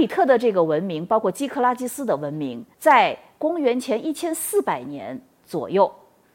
里特的这个文明，包括基克拉基斯的文明，在公元前一千四百年左右，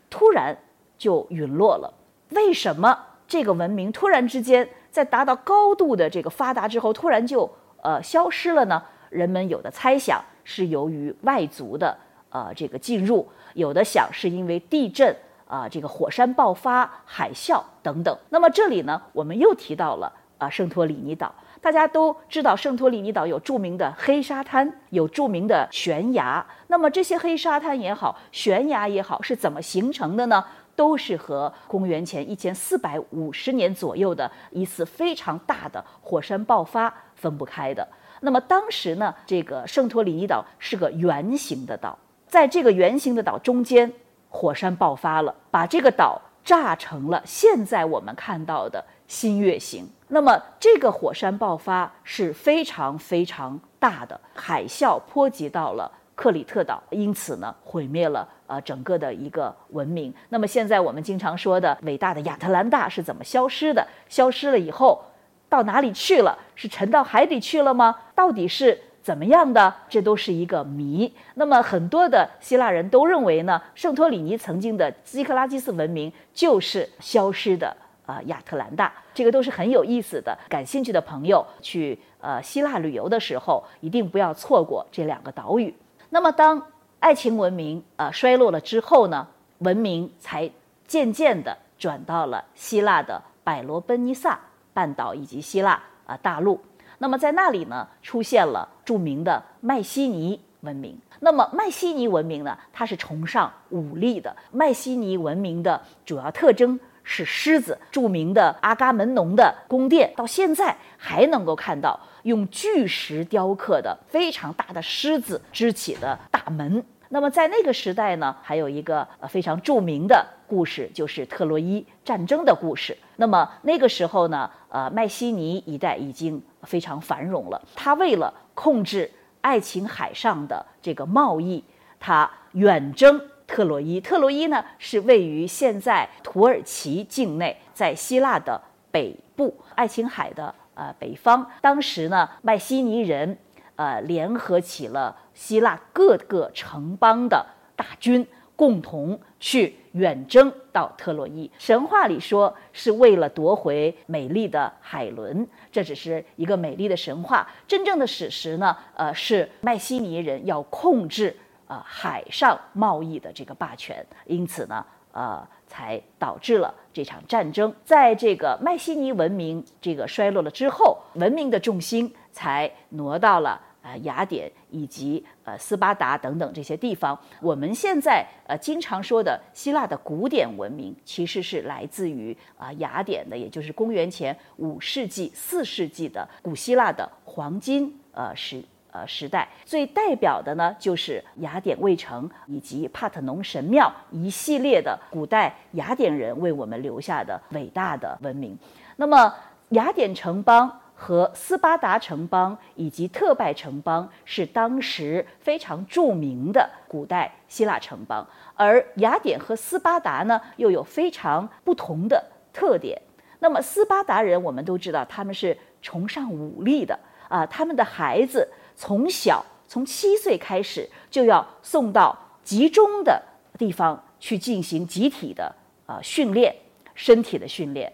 突然就陨落了。为什么这个文明突然之间在达到高度的这个发达之后，突然就呃消失了呢？人们有的猜想是由于外族的呃这个进入，有的想是因为地震啊，这个火山爆发、海啸等等。那么这里呢，我们又提到了啊圣托里尼岛。大家都知道，圣托里尼岛有著名的黑沙滩，有著名的悬崖。那么这些黑沙滩也好，悬崖也好，是怎么形成的呢？都是和公元前一千四百五十年左右的一次非常大的火山爆发分不开的。那么当时呢，这个圣托里尼岛是个圆形的岛，在这个圆形的岛中间，火山爆发了，把这个岛炸成了现在我们看到的新月形。那么这个火山爆发是非常非常大的，海啸波及到了克里特岛，因此呢，毁灭了呃整个的一个文明。那么现在我们经常说的伟大的亚特兰大是怎么消失的？消失了以后到哪里去了？是沉到海底去了吗？到底是怎么样的？这都是一个谜。那么很多的希腊人都认为呢，圣托里尼曾经的基克拉基斯文明就是消失的。啊，亚特兰大，这个都是很有意思的。感兴趣的朋友去呃希腊旅游的时候，一定不要错过这两个岛屿。那么，当爱情文明呃衰落了之后呢，文明才渐渐的转到了希腊的百罗奔尼撒半岛以及希腊啊大陆。那么在那里呢，出现了著名的迈锡尼文明。那么迈锡尼文明呢，它是崇尚武力的。迈锡尼文明的主要特征。是狮子，著名的阿伽门农的宫殿，到现在还能够看到用巨石雕刻的非常大的狮子支起的大门。那么在那个时代呢，还有一个呃非常著名的故事，就是特洛伊战争的故事。那么那个时候呢，呃，迈锡尼一带已经非常繁荣了。他为了控制爱琴海上的这个贸易，他远征。特洛伊，特洛伊呢是位于现在土耳其境内，在希腊的北部，爱琴海的呃北方。当时呢，迈锡尼人呃联合起了希腊各个城邦的大军，共同去远征到特洛伊。神话里说是为了夺回美丽的海伦，这只是一个美丽的神话。真正的史实呢，呃是迈锡尼人要控制。啊，海上贸易的这个霸权，因此呢，呃，才导致了这场战争。在这个迈锡尼文明这个衰落了之后，文明的重心才挪到了呃雅典以及呃斯巴达等等这些地方。我们现在呃经常说的希腊的古典文明，其实是来自于啊雅典的，也就是公元前五世纪、四世纪的古希腊的黄金呃时。呃，时代最代表的呢，就是雅典卫城以及帕特农神庙一系列的古代雅典人为我们留下的伟大的文明。那么，雅典城邦和斯巴达城邦以及特拜城邦是当时非常著名的古代希腊城邦，而雅典和斯巴达呢，又有非常不同的特点。那么，斯巴达人我们都知道，他们是崇尚武力的啊，他们的孩子。从小从七岁开始就要送到集中的地方去进行集体的呃训练，身体的训练。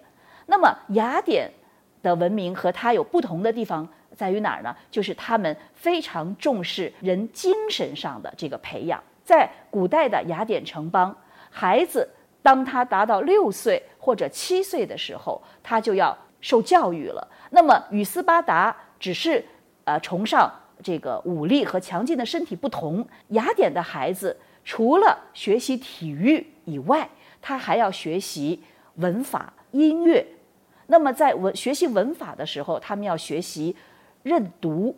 那么雅典的文明和它有不同的地方在于哪儿呢？就是他们非常重视人精神上的这个培养。在古代的雅典城邦，孩子当他达到六岁或者七岁的时候，他就要受教育了。那么与斯巴达只是呃崇尚。这个武力和强劲的身体不同，雅典的孩子除了学习体育以外，他还要学习文法、音乐。那么在文学习文法的时候，他们要学习认读、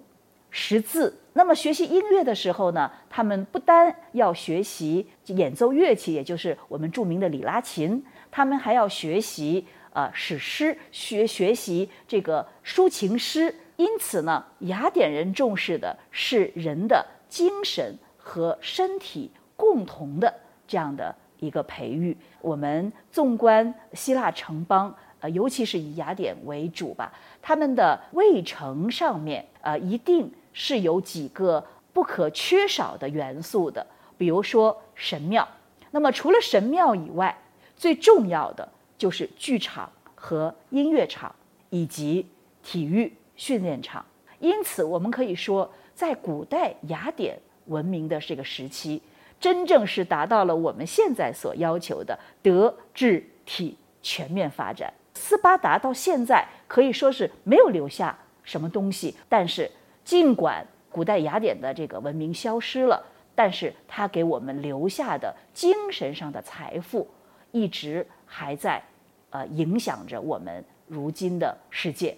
识字。那么学习音乐的时候呢，他们不单要学习演奏乐器，也就是我们著名的里拉琴，他们还要学习呃史诗，学学习这个抒情诗。因此呢，雅典人重视的是人的精神和身体共同的这样的一个培育。我们纵观希腊城邦，呃，尤其是以雅典为主吧，他们的卫城上面，呃，一定是有几个不可缺少的元素的，比如说神庙。那么除了神庙以外，最重要的就是剧场和音乐场以及体育训练场。因此，我们可以说，在古代雅典文明的这个时期，真正是达到了我们现在所要求的德智体全面发展。斯巴达到现在可以说是没有留下什么东西，但是尽管古代雅典的这个文明消失了。但是它给我们留下的精神上的财富，一直还在，呃，影响着我们如今的世界。